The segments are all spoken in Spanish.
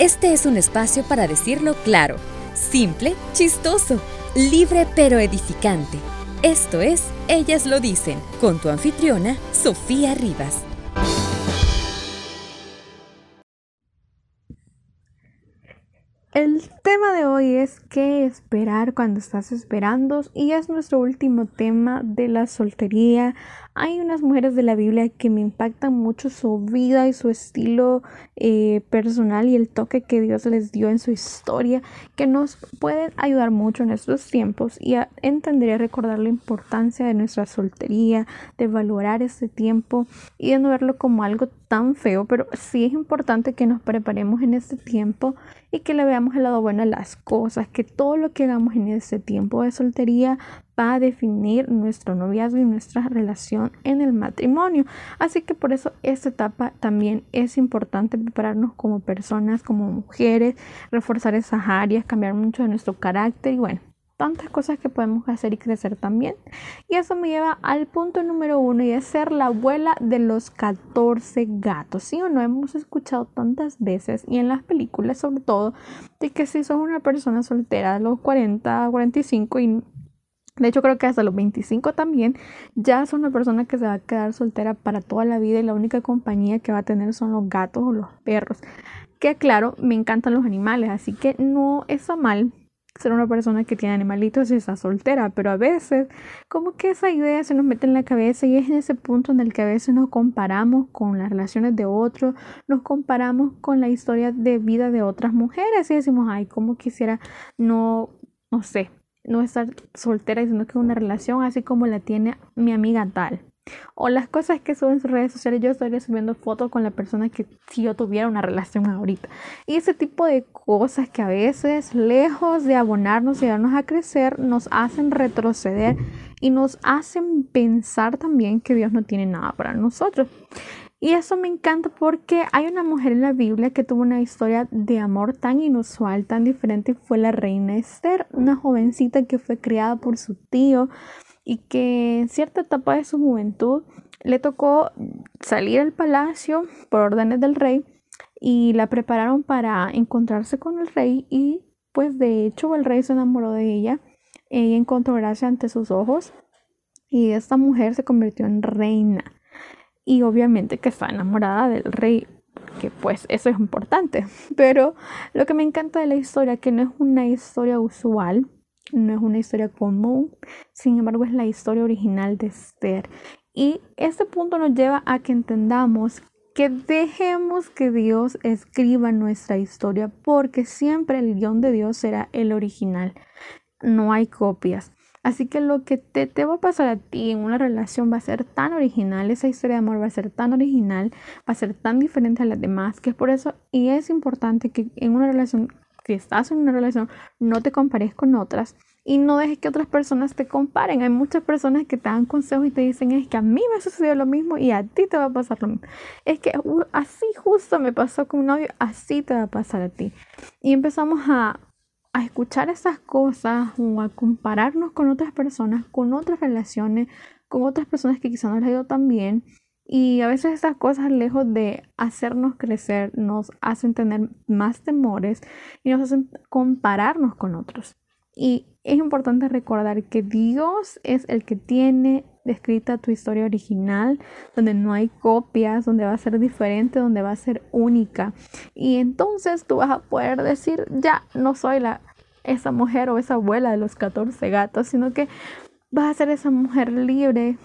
Este es un espacio para decirlo claro, simple, chistoso, libre pero edificante. Esto es Ellas lo dicen, con tu anfitriona, Sofía Rivas. El tema de hoy es qué esperar cuando estás esperando y es nuestro último tema de la soltería. Hay unas mujeres de la Biblia que me impactan mucho su vida y su estilo eh, personal y el toque que Dios les dio en su historia que nos pueden ayudar mucho en estos tiempos. Y a entender y recordar la importancia de nuestra soltería, de valorar este tiempo y de no verlo como algo tan feo, pero sí es importante que nos preparemos en este tiempo y que le veamos el lado bueno a las cosas, que todo lo que hagamos en este tiempo de soltería va a definir nuestro noviazgo y nuestra relación en el matrimonio. Así que por eso esta etapa también es importante prepararnos como personas, como mujeres, reforzar esas áreas, cambiar mucho de nuestro carácter y bueno, tantas cosas que podemos hacer y crecer también. Y eso me lleva al punto número uno y es ser la abuela de los 14 gatos. ¿Sí o no? Hemos escuchado tantas veces y en las películas sobre todo de que si sos una persona soltera a los 40, 45 y de hecho, creo que hasta los 25 también ya es una persona que se va a quedar soltera para toda la vida y la única compañía que va a tener son los gatos o los perros. Que claro, me encantan los animales, así que no está mal ser una persona que tiene animalitos y está soltera, pero a veces como que esa idea se nos mete en la cabeza y es en ese punto en el que a veces nos comparamos con las relaciones de otros, nos comparamos con la historia de vida de otras mujeres y decimos, ay, como quisiera no, no sé, no estar soltera diciendo que una relación así como la tiene mi amiga tal. O las cosas que suben en sus redes sociales, yo estaría subiendo fotos con la persona que si yo tuviera una relación ahorita. Y ese tipo de cosas que a veces, lejos de abonarnos y darnos a crecer, nos hacen retroceder y nos hacen pensar también que Dios no tiene nada para nosotros. Y eso me encanta porque hay una mujer en la Biblia que tuvo una historia de amor tan inusual, tan diferente, fue la reina Esther, una jovencita que fue criada por su tío y que en cierta etapa de su juventud le tocó salir al palacio por órdenes del rey y la prepararon para encontrarse con el rey y pues de hecho el rey se enamoró de ella, ella encontró gracia ante sus ojos y esta mujer se convirtió en reina y obviamente que está enamorada del rey que pues eso es importante pero lo que me encanta de la historia que no es una historia usual no es una historia común, sin embargo es la historia original de Esther. Y este punto nos lleva a que entendamos que dejemos que Dios escriba nuestra historia, porque siempre el guion de Dios será el original. No hay copias. Así que lo que te, te, va a pasar a ti en una relación va a ser tan original, esa historia de amor va a ser tan original, va a ser tan diferente a las demás, que es por eso y es importante que en una relación si estás en una relación, no te compares con otras y no dejes que otras personas te comparen. Hay muchas personas que te dan consejos y te dicen, es que a mí me sucedió lo mismo y a ti te va a pasar lo mismo. Es que así justo me pasó con un novio, así te va a pasar a ti. Y empezamos a, a escuchar esas cosas o a compararnos con otras personas, con otras relaciones, con otras personas que quizás no les ha ido tan bien y a veces estas cosas, lejos de hacernos crecer, nos hacen tener más temores y nos hacen compararnos con otros. Y es importante recordar que Dios es el que tiene descrita tu historia original, donde no hay copias, donde va a ser diferente, donde va a ser única. Y entonces tú vas a poder decir, ya no soy la, esa mujer o esa abuela de los 14 gatos, sino que vas a ser esa mujer libre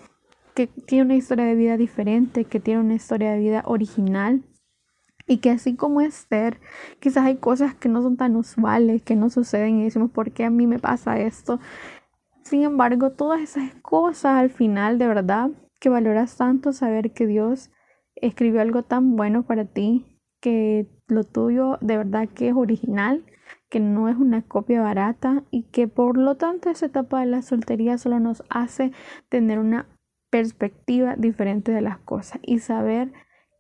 que tiene una historia de vida diferente, que tiene una historia de vida original y que así como Esther, quizás hay cosas que no son tan usuales, que no suceden y decimos, ¿por qué a mí me pasa esto? Sin embargo, todas esas cosas al final, de verdad, que valoras tanto saber que Dios escribió algo tan bueno para ti, que lo tuyo de verdad que es original, que no es una copia barata y que por lo tanto esa etapa de la soltería solo nos hace tener una perspectiva diferente de las cosas y saber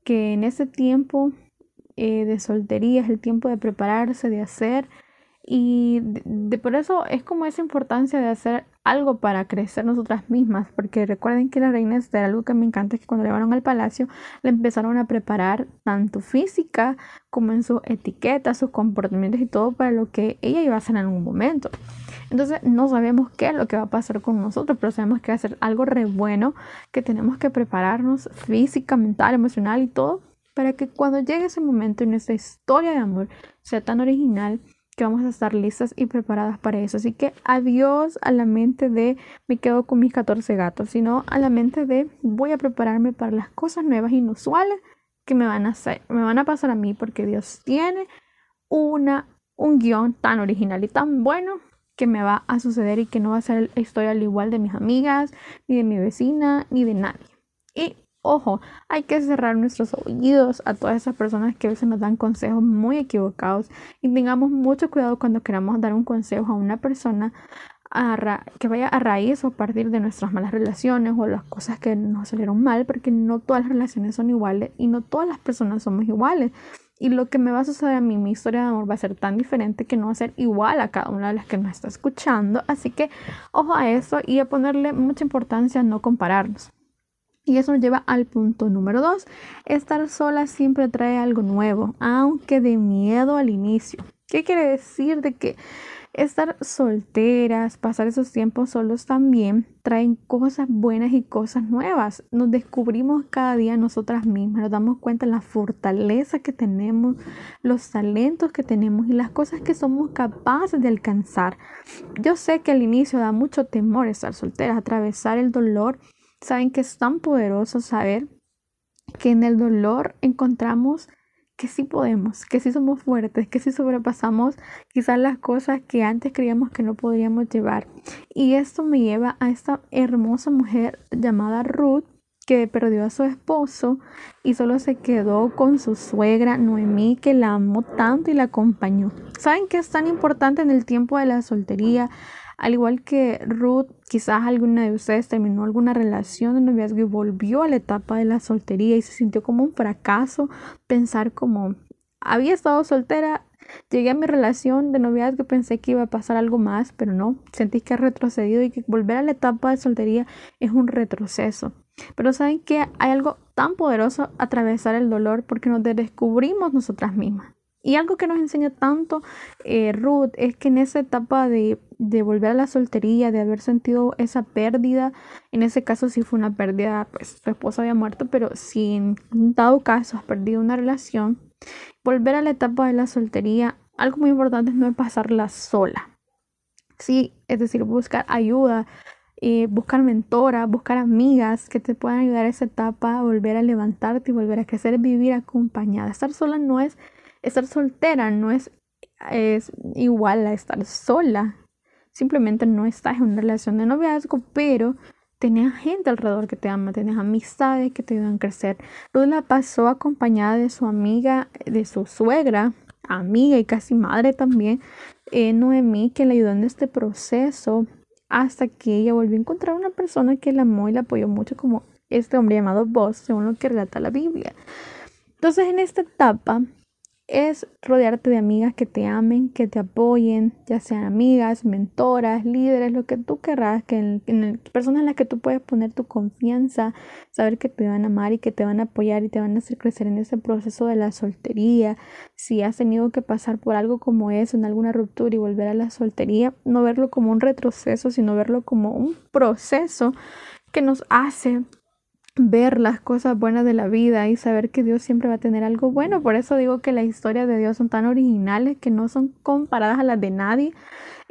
que en ese tiempo eh, de soltería es el tiempo de prepararse, de hacer Y de, por eso es como esa importancia de hacer algo para crecer nosotras mismas, porque recuerden que la reina Esther, algo que me encanta es que cuando le llevaron al palacio, le empezaron a preparar tanto física como en su etiqueta, sus comportamientos y todo para lo que ella iba a hacer en algún momento. Entonces no sabemos qué es lo que va a pasar con nosotros, pero sabemos que va a ser algo re bueno, que tenemos que prepararnos física, mental, emocional y todo, para que cuando llegue ese momento y nuestra historia de amor sea tan original, que vamos a estar listas y preparadas para eso. Así que adiós a la mente de me quedo con mis 14 gatos, sino a la mente de voy a prepararme para las cosas nuevas, inusuales que me van a hacer, me van a pasar a mí porque Dios tiene una un guion tan original y tan bueno que me va a suceder y que no va a ser la historia al igual de mis amigas, ni de mi vecina, ni de nadie. Y Ojo, hay que cerrar nuestros oídos a todas esas personas que a veces nos dan consejos muy equivocados y tengamos mucho cuidado cuando queramos dar un consejo a una persona que vaya a raíz o a partir de nuestras malas relaciones o las cosas que nos salieron mal, porque no todas las relaciones son iguales y no todas las personas somos iguales. Y lo que me va a suceder a mí, mi historia de amor va a ser tan diferente que no va a ser igual a cada una de las que nos está escuchando. Así que ojo a eso y a ponerle mucha importancia a no compararnos. Y eso nos lleva al punto número dos. Estar sola siempre trae algo nuevo, aunque de miedo al inicio. ¿Qué quiere decir de que estar solteras, pasar esos tiempos solos también traen cosas buenas y cosas nuevas? Nos descubrimos cada día nosotras mismas, nos damos cuenta de la fortaleza que tenemos, los talentos que tenemos y las cosas que somos capaces de alcanzar. Yo sé que al inicio da mucho temor estar solteras, atravesar el dolor Saben que es tan poderoso saber que en el dolor encontramos que sí podemos, que sí somos fuertes, que sí sobrepasamos quizás las cosas que antes creíamos que no podríamos llevar. Y esto me lleva a esta hermosa mujer llamada Ruth, que perdió a su esposo y solo se quedó con su suegra Noemí, que la amó tanto y la acompañó. ¿Saben qué es tan importante en el tiempo de la soltería? Al igual que Ruth, quizás alguna de ustedes terminó alguna relación de noviazgo y volvió a la etapa de la soltería y se sintió como un fracaso pensar como había estado soltera, llegué a mi relación de noviazgo y pensé que iba a pasar algo más, pero no, sentí que ha retrocedido y que volver a la etapa de soltería es un retroceso. Pero saben que hay algo tan poderoso atravesar el dolor porque nos descubrimos nosotras mismas. Y algo que nos enseña tanto eh, Ruth es que en esa etapa de, de, volver a la soltería, de haber sentido esa pérdida, en ese caso sí fue una pérdida, pues su esposo había muerto, pero si en dado caso has perdido una relación, volver a la etapa de la soltería, algo muy importante es no pasarla sola. Sí, es decir, buscar ayuda, eh, buscar mentoras, buscar amigas que te puedan ayudar a esa etapa, volver a levantarte y volver a crecer, vivir acompañada. Estar sola no es estar soltera no es, es igual a estar sola. Simplemente no estás en una relación de noviazgo, pero tenés gente alrededor que te ama, tenés amistades que te ayudan a crecer. Ruth la pasó acompañada de su amiga, de su suegra, amiga y casi madre también, eh, Noemí, que le ayudó en este proceso hasta que ella volvió a encontrar una persona que la amó y la apoyó mucho como este hombre llamado Boss, según lo que relata la Biblia. Entonces en esta etapa es rodearte de amigas que te amen, que te apoyen, ya sean amigas, mentoras, líderes, lo que tú querrás, que en, personas en las que tú puedes poner tu confianza, saber que te van a amar y que te van a apoyar y te van a hacer crecer en ese proceso de la soltería. Si has tenido que pasar por algo como eso, en alguna ruptura y volver a la soltería, no verlo como un retroceso, sino verlo como un proceso que nos hace ver las cosas buenas de la vida y saber que Dios siempre va a tener algo bueno. Por eso digo que las historias de Dios son tan originales que no son comparadas a las de nadie.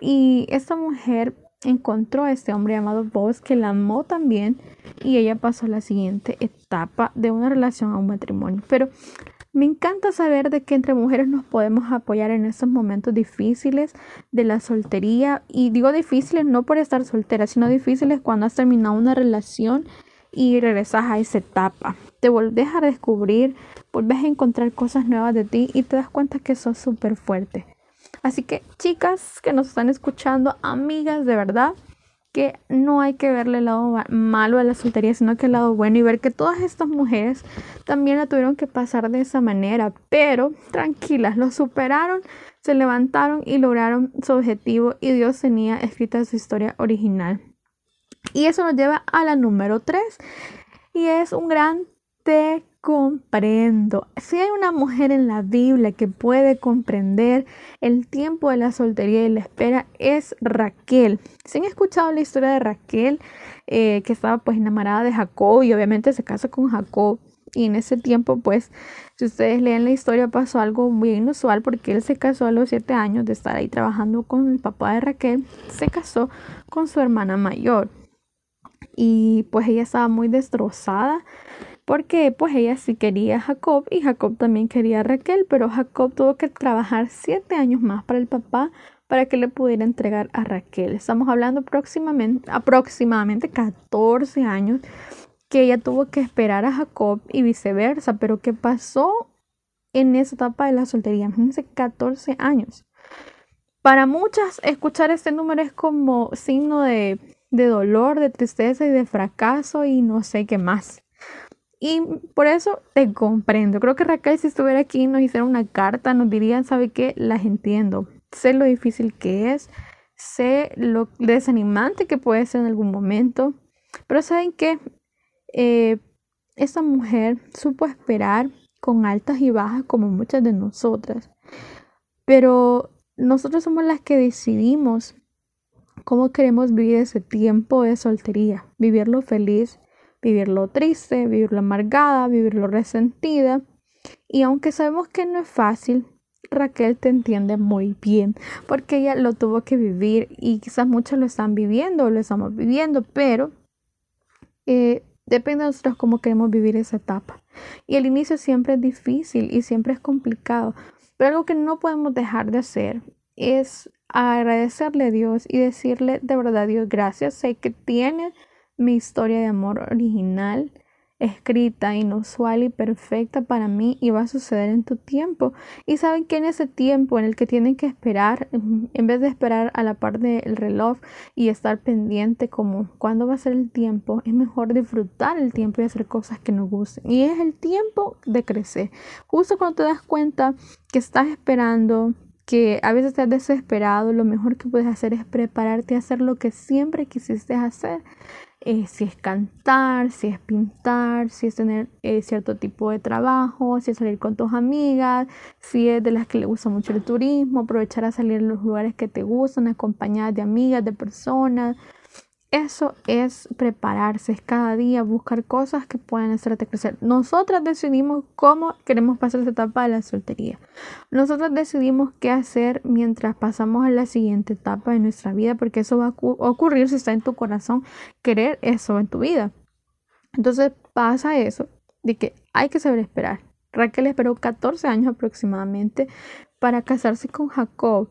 Y esta mujer encontró a este hombre llamado Boz que la amó también y ella pasó a la siguiente etapa de una relación a un matrimonio. Pero me encanta saber de que entre mujeres nos podemos apoyar en estos momentos difíciles de la soltería. Y digo difíciles no por estar soltera, sino difíciles cuando has terminado una relación y regresas a esa etapa. Te volvés a descubrir, volvés a encontrar cosas nuevas de ti y te das cuenta que sos súper fuerte. Así que chicas que nos están escuchando, amigas de verdad, que no hay que verle el lado malo a la soltería, sino que el lado bueno y ver que todas estas mujeres también la tuvieron que pasar de esa manera, pero tranquilas, lo superaron, se levantaron y lograron su objetivo y Dios tenía escrita su historia original. Y eso nos lleva a la número 3 y es un gran te comprendo. Si hay una mujer en la Biblia que puede comprender el tiempo de la soltería y la espera, es Raquel. Si han escuchado la historia de Raquel, eh, que estaba pues enamorada de Jacob y obviamente se casa con Jacob. Y en ese tiempo, pues, si ustedes leen la historia, pasó algo muy inusual porque él se casó a los siete años de estar ahí trabajando con el papá de Raquel, se casó con su hermana mayor. Y pues ella estaba muy destrozada porque pues ella sí quería a Jacob y Jacob también quería a Raquel, pero Jacob tuvo que trabajar siete años más para el papá para que le pudiera entregar a Raquel. Estamos hablando aproximadamente, aproximadamente 14 años que ella tuvo que esperar a Jacob y viceversa, pero ¿qué pasó en esa etapa de la soltería? Imagínense 14 años. Para muchas, escuchar este número es como signo de, de dolor, de tristeza y de fracaso y no sé qué más. Y por eso te comprendo. Creo que Raquel, si estuviera aquí, nos hiciera una carta, nos dirían, ¿sabe qué? Las entiendo. Sé lo difícil que es, sé lo desanimante que puede ser en algún momento. Pero ¿saben qué? Eh, esta mujer supo esperar con altas y bajas como muchas de nosotras. Pero nosotros somos las que decidimos cómo queremos vivir ese tiempo de soltería, vivirlo feliz, vivirlo triste, vivirlo amargada, vivirlo resentida. Y aunque sabemos que no es fácil, Raquel te entiende muy bien, porque ella lo tuvo que vivir y quizás muchos lo están viviendo, lo estamos viviendo, pero eh, depende de nosotros cómo queremos vivir esa etapa. Y el inicio siempre es difícil y siempre es complicado, pero algo que no podemos dejar de hacer es agradecerle a Dios y decirle de verdad, Dios, gracias, sé que tienes mi historia de amor original, escrita, inusual y perfecta para mí y va a suceder en tu tiempo. Y saben que en ese tiempo en el que tienen que esperar, en vez de esperar a la par del reloj y estar pendiente como cuándo va a ser el tiempo, es mejor disfrutar el tiempo y hacer cosas que nos gusten. Y es el tiempo de crecer. Justo cuando te das cuenta que estás esperando, que a veces estás desesperado, lo mejor que puedes hacer es prepararte a hacer lo que siempre quisiste hacer. Eh, si es cantar, si es pintar, si es tener eh, cierto tipo de trabajo, si es salir con tus amigas, si es de las que le gusta mucho el turismo, aprovechar a salir en los lugares que te gustan, acompañadas de amigas, de personas, eso es prepararse, es cada día buscar cosas que puedan hacerte crecer. Nosotras decidimos cómo queremos pasar esa etapa de la soltería. Nosotras decidimos qué hacer mientras pasamos a la siguiente etapa de nuestra vida, porque eso va a ocurrir si está en tu corazón querer eso en tu vida. Entonces pasa eso de que hay que saber esperar. Raquel esperó 14 años aproximadamente para casarse con Jacob.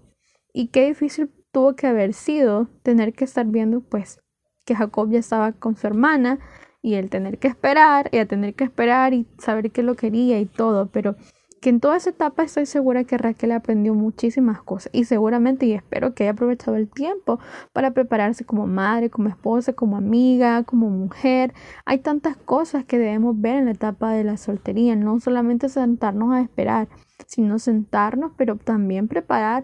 Y qué difícil tuvo que haber sido tener que estar viendo pues que Jacob ya estaba con su hermana y el tener que esperar, y a tener que esperar y saber que lo quería y todo, pero que en toda esa etapa estoy segura que Raquel aprendió muchísimas cosas y seguramente y espero que haya aprovechado el tiempo para prepararse como madre, como esposa, como amiga, como mujer. Hay tantas cosas que debemos ver en la etapa de la soltería, no solamente sentarnos a esperar, sino sentarnos, pero también preparar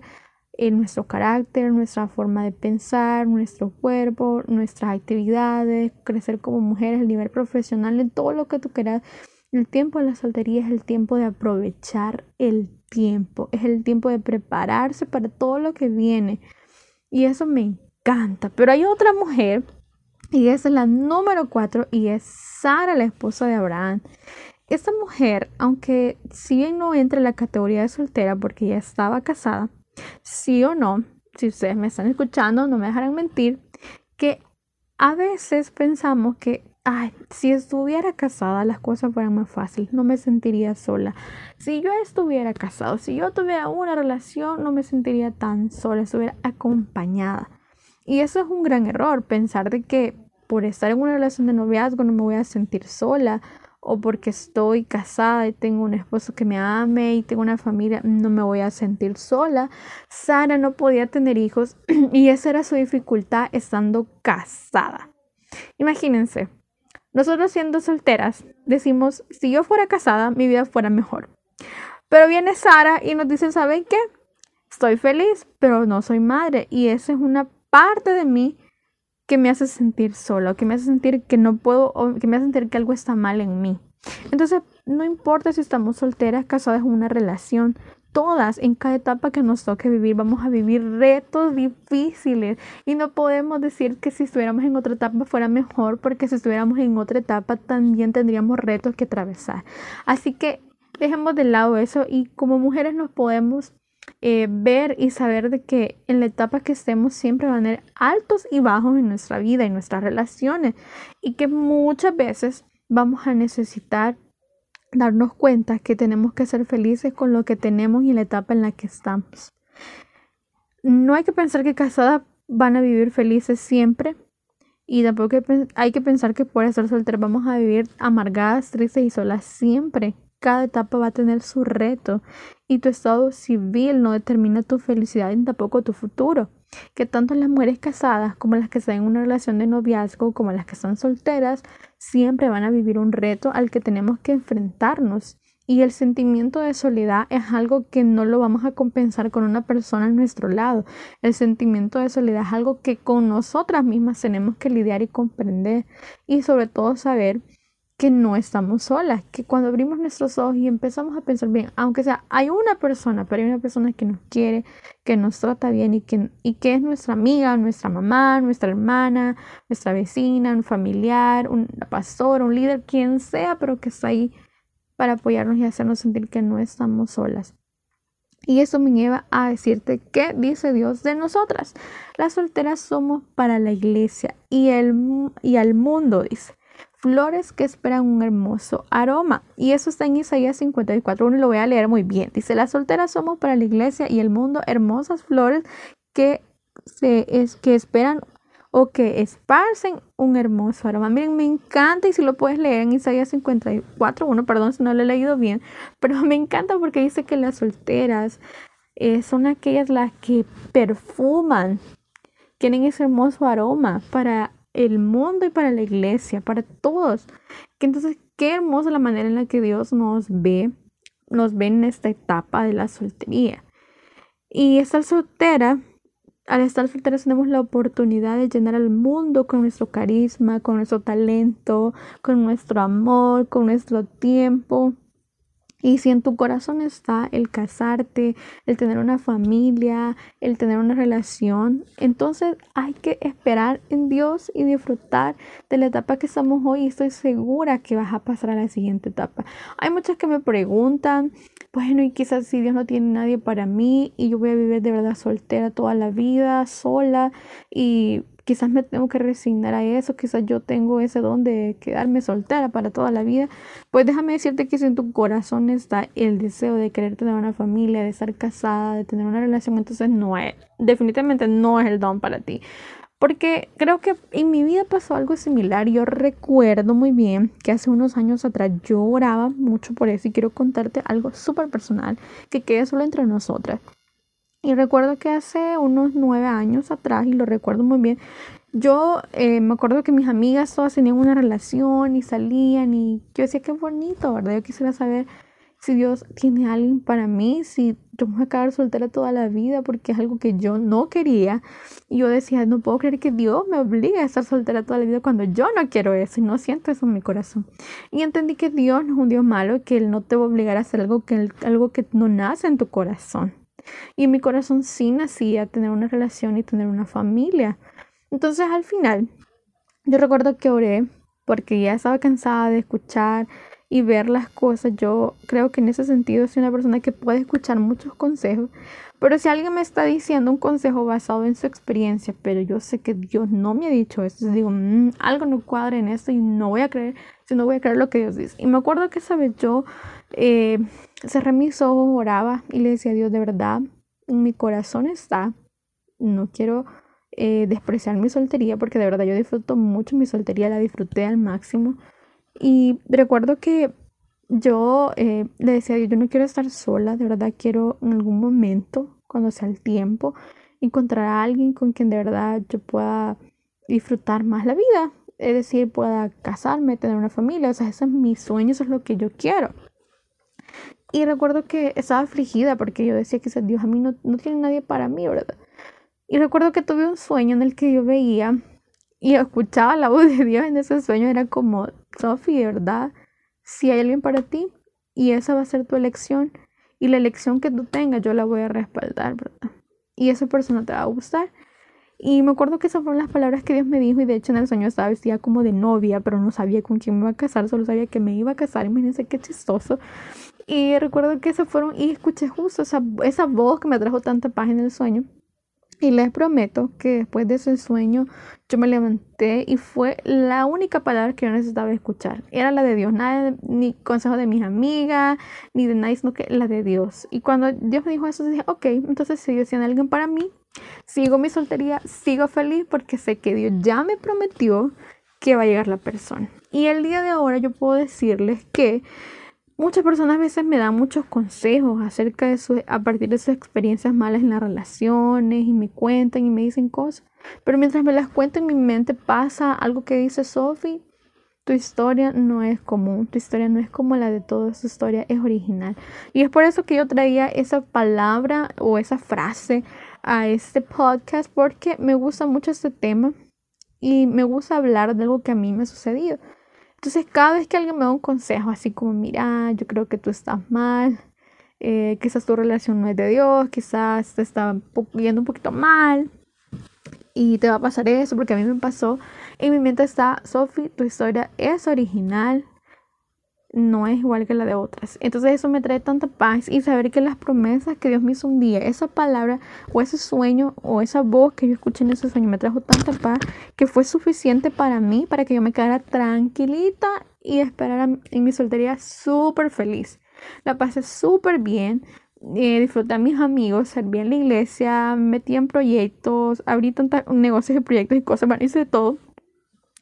en nuestro carácter, nuestra forma de pensar, nuestro cuerpo, nuestras actividades, crecer como mujeres, el nivel profesional, en todo lo que tú quieras. El tiempo de la soltería es el tiempo de aprovechar el tiempo, es el tiempo de prepararse para todo lo que viene. Y eso me encanta. Pero hay otra mujer, y esa es la número cuatro, y es Sara, la esposa de Abraham. Esta mujer, aunque si bien no entra en la categoría de soltera porque ya estaba casada, sí o no, si ustedes me están escuchando, no me dejarán mentir, que a veces pensamos que, ay, si estuviera casada las cosas fueran más fáciles, no me sentiría sola. Si yo estuviera casado, si yo tuviera una relación, no me sentiría tan sola, estuviera acompañada. Y eso es un gran error, pensar de que por estar en una relación de noviazgo no me voy a sentir sola o porque estoy casada y tengo un esposo que me ame y tengo una familia, no me voy a sentir sola. Sara no podía tener hijos y esa era su dificultad estando casada. Imagínense, nosotros siendo solteras decimos, si yo fuera casada, mi vida fuera mejor. Pero viene Sara y nos dice, ¿saben qué? Estoy feliz, pero no soy madre y esa es una parte de mí que me hace sentir sola, que me hace sentir que no puedo, o que me hace sentir que algo está mal en mí. Entonces, no importa si estamos solteras, casadas en una relación, todas, en cada etapa que nos toque vivir, vamos a vivir retos difíciles y no podemos decir que si estuviéramos en otra etapa fuera mejor, porque si estuviéramos en otra etapa también tendríamos retos que atravesar. Así que dejemos de lado eso y como mujeres nos podemos eh, ver y saber de que en la etapa que estemos siempre van a haber altos y bajos en nuestra vida y nuestras relaciones y que muchas veces vamos a necesitar darnos cuenta que tenemos que ser felices con lo que tenemos y la etapa en la que estamos. No hay que pensar que casadas van a vivir felices siempre y tampoco hay que pensar que por ser solteras vamos a vivir amargadas, tristes y solas siempre. Cada etapa va a tener su reto y tu estado civil no determina tu felicidad ni tampoco tu futuro. Que tanto las mujeres casadas como las que están en una relación de noviazgo como las que están solteras siempre van a vivir un reto al que tenemos que enfrentarnos. Y el sentimiento de soledad es algo que no lo vamos a compensar con una persona a nuestro lado. El sentimiento de soledad es algo que con nosotras mismas tenemos que lidiar y comprender. Y sobre todo saber que no estamos solas, que cuando abrimos nuestros ojos y empezamos a pensar bien, aunque sea, hay una persona, pero hay una persona que nos quiere, que nos trata bien y que, y que es nuestra amiga, nuestra mamá, nuestra hermana, nuestra vecina, un familiar, un pastor, un líder, quien sea, pero que está ahí para apoyarnos y hacernos sentir que no estamos solas. Y eso me lleva a decirte qué dice Dios de nosotras. Las solteras somos para la iglesia y, el, y al mundo, dice flores que esperan un hermoso aroma. Y eso está en Isaías 54, uno lo voy a leer muy bien. Dice, las solteras somos para la iglesia y el mundo hermosas flores que, se, es, que esperan o que esparcen un hermoso aroma. Miren, me encanta y si lo puedes leer en Isaías 54, uno, perdón si no lo he leído bien, pero me encanta porque dice que las solteras eh, son aquellas las que perfuman, tienen ese hermoso aroma para el mundo y para la iglesia, para todos. Que entonces, qué hermosa la manera en la que Dios nos ve, nos ve en esta etapa de la soltería. Y estar soltera, al estar soltera tenemos la oportunidad de llenar al mundo con nuestro carisma, con nuestro talento, con nuestro amor, con nuestro tiempo. Y si en tu corazón está el casarte, el tener una familia, el tener una relación, entonces hay que esperar en Dios y disfrutar de la etapa que estamos hoy. Estoy segura que vas a pasar a la siguiente etapa. Hay muchas que me preguntan, bueno, y quizás si Dios no tiene nadie para mí y yo voy a vivir de verdad soltera toda la vida, sola y quizás me tengo que resignar a eso, quizás yo tengo ese don de quedarme soltera para toda la vida, pues déjame decirte que si en tu corazón está el deseo de querer tener una familia, de estar casada, de tener una relación, entonces no es, definitivamente no es el don para ti. Porque creo que en mi vida pasó algo similar. Yo recuerdo muy bien que hace unos años atrás yo oraba mucho por eso y quiero contarte algo súper personal que quede solo entre nosotras. Y recuerdo que hace unos nueve años atrás, y lo recuerdo muy bien, yo eh, me acuerdo que mis amigas todas tenían una relación y salían y yo decía, qué bonito, ¿verdad? Yo quisiera saber si Dios tiene alguien para mí, si yo me voy a quedar soltera toda la vida porque es algo que yo no quería. Y yo decía, no puedo creer que Dios me obligue a estar soltera toda la vida cuando yo no quiero eso y no siento eso en mi corazón. Y entendí que Dios no es un Dios malo, que Él no te va a obligar a hacer algo que, algo que no nace en tu corazón. Y mi corazón sí nacía tener una relación y tener una familia. Entonces al final, yo recuerdo que oré porque ya estaba cansada de escuchar y ver las cosas. Yo creo que en ese sentido soy una persona que puede escuchar muchos consejos, pero si alguien me está diciendo un consejo basado en su experiencia, pero yo sé que Dios no me ha dicho esto, digo, mm, algo no cuadra en esto y no voy a creer, si no voy a creer lo que Dios dice. Y me acuerdo que esa vez yo eh, cerré mis ojos, oraba y le decía a Dios, de verdad, mi corazón está, no quiero eh, despreciar mi soltería porque de verdad yo disfruto mucho mi soltería, la disfruté al máximo, Y recuerdo que yo eh, le decía yo no quiero estar sola, de verdad quiero en algún momento, cuando sea el tiempo, encontrar a alguien con quien de verdad yo pueda disfrutar más la vida. Es decir, pueda casarme, tener una familia. O ese es mi sueño, eso es lo que yo quiero. Y recuerdo que estaba afligida porque yo decía que Dios a mí no, no tiene nadie para mí, ¿verdad? Y recuerdo que tuve un sueño en el que yo veía y escuchaba la voz de Dios en ese sueño. Era como, Sophie, verdad, si hay alguien para ti y esa va a ser tu elección y la elección que tú tengas yo la voy a respaldar, ¿verdad? Y esa persona te va a gustar. Y me acuerdo que esas fueron las palabras que Dios me dijo y de hecho en el sueño estaba vestida como de novia, pero no sabía con quién me iba a casar, solo sabía que me iba a casar. Imagínense qué chistoso. Y recuerdo que esas fueron, y escuché justo esa, esa voz que me trajo tanta paz en el sueño. Y les prometo que después de ese sueño yo me levanté y fue la única palabra que yo necesitaba escuchar. Era la de Dios, nada, ni consejo de mis amigas, ni de nadie, sino que la de Dios. Y cuando Dios me dijo eso, dije, ok, entonces si Dios tiene alguien para mí, sigo mi soltería, sigo feliz porque sé que Dios ya me prometió que va a llegar la persona. Y el día de ahora yo puedo decirles que Muchas personas a veces me dan muchos consejos acerca de su, a partir de sus experiencias malas en las relaciones y me cuentan y me dicen cosas. Pero mientras me las cuentan, en mi mente pasa algo que dice Sophie. Tu historia no es común, tu historia no es como la de todos, tu historia es original. Y es por eso que yo traía esa palabra o esa frase a este podcast porque me gusta mucho este tema y me gusta hablar de algo que a mí me ha sucedido. Entonces, cada vez que alguien me da un consejo, así como, mira, yo creo que tú estás mal, eh, quizás tu relación no es de Dios, quizás te está yendo un poquito mal y te va a pasar eso, porque a mí me pasó, en mi mente está, Sophie, tu historia es original, no es igual que la de otras. Entonces eso me trae tanta paz y saber que las promesas que Dios me hizo un día, esa palabra o ese sueño o esa voz que yo escuché en ese sueño me trajo tanta paz que fue suficiente para mí, para que yo me quedara tranquilita y esperara en mi soltería súper feliz. La pasé súper bien, eh, disfruté a mis amigos, serví en la iglesia, metí en proyectos, abrí tantos negocios y proyectos y cosas, bueno, hice de todo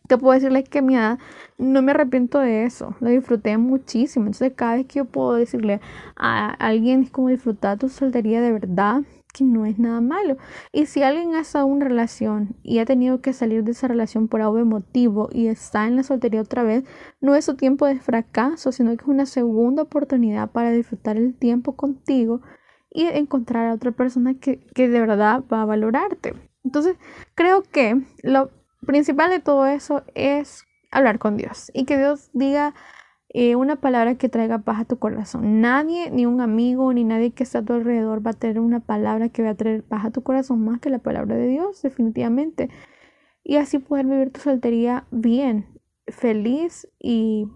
te puedo decirles que mi edad no me arrepiento de eso, lo disfruté muchísimo. Entonces, cada vez que yo puedo decirle a alguien es como disfrutar tu soltería de verdad, que no es nada malo. Y si alguien ha estado en una relación y ha tenido que salir de esa relación por algo motivo y está en la soltería otra vez, no es su tiempo de fracaso, sino que es una segunda oportunidad para disfrutar el tiempo contigo y encontrar a otra persona que, que de verdad va a valorarte. Entonces, creo que lo principal de todo eso es hablar con Dios y que Dios diga eh, una palabra que traiga paz a tu corazón. Nadie, ni un amigo, ni nadie que esté a tu alrededor va a tener una palabra que va a traer paz a tu corazón más que la palabra de Dios, definitivamente. Y así poder vivir tu soltería bien, feliz y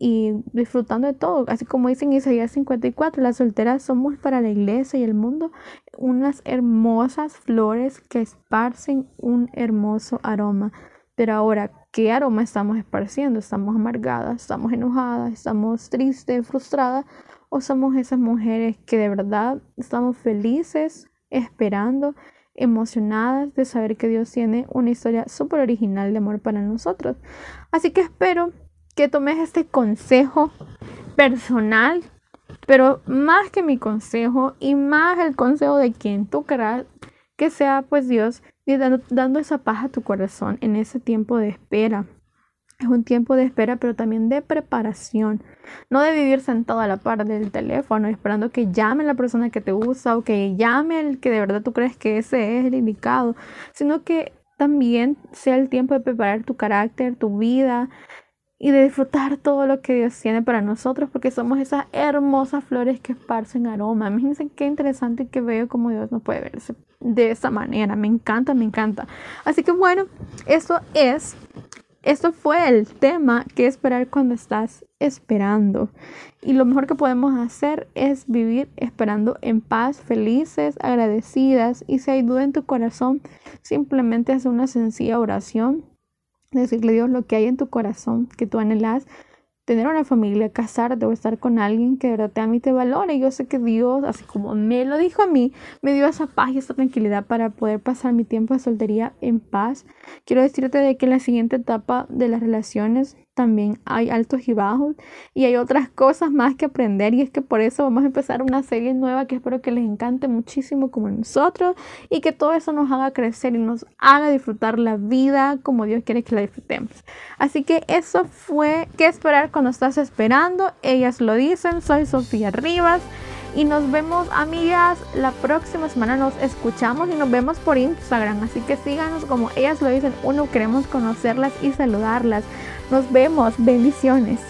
y disfrutando de todo. Así como dice en Isaías 54, las solteras somos para la iglesia y el mundo unas hermosas flores que esparcen un hermoso aroma. Pero ahora, ¿qué aroma estamos esparciendo? ¿Estamos amargadas? ¿Estamos enojadas? ¿Estamos tristes, frustradas? ¿O somos esas mujeres que de verdad estamos felices, esperando, emocionadas de saber que Dios tiene una historia súper original de amor para nosotros? Así que espero que tomes este consejo personal, pero más que mi consejo y más el consejo de quien tú querrás, que sea pues Dios dando, dando esa paz a tu corazón en ese tiempo de espera. Es un tiempo de espera, pero también de preparación. No de vivir sentado a la par del teléfono esperando que llame la persona que te gusta o que llame el que de verdad tú crees que ese es el indicado, sino que también sea el tiempo de preparar tu carácter, tu vida, y de disfrutar todo lo que Dios tiene para nosotros, porque somos esas hermosas flores que esparcen aroma. Imagínense qué interesante y qué veo como Dios nos puede verse de esa manera. Me encanta, me encanta. Así que bueno, eso es, esto fue el tema que esperar cuando estás esperando. Y lo mejor que podemos hacer es vivir esperando en paz, felices, agradecidas. Y si hay duda en tu corazón, simplemente haz una sencilla oración decirle a Dios lo que hay en tu corazón, que tú anhelas, tener una familia, casarte o estar con alguien que de verdad te ama y te valore. Yo sé que Dios, así como me lo dijo a mí, me dio esa paz y esa tranquilidad para poder pasar mi tiempo de soltería en paz. Quiero decirte de que en la siguiente etapa de las relaciones también hay altos y bajos y hay otras cosas más que aprender y es que por eso vamos a empezar una serie nueva que espero que les encante muchísimo como nosotros y que todo eso nos haga crecer y nos haga disfrutar la vida como Dios quiere que la disfrutemos. Así que eso fue qué esperar cuando estás esperando. Ellas lo dicen, soy Sofía Rivas. Y nos vemos, amigas, la próxima semana nos escuchamos y nos vemos por Instagram. Así que síganos como ellas lo dicen. Uno, queremos conocerlas y saludarlas. Nos vemos. Bendiciones.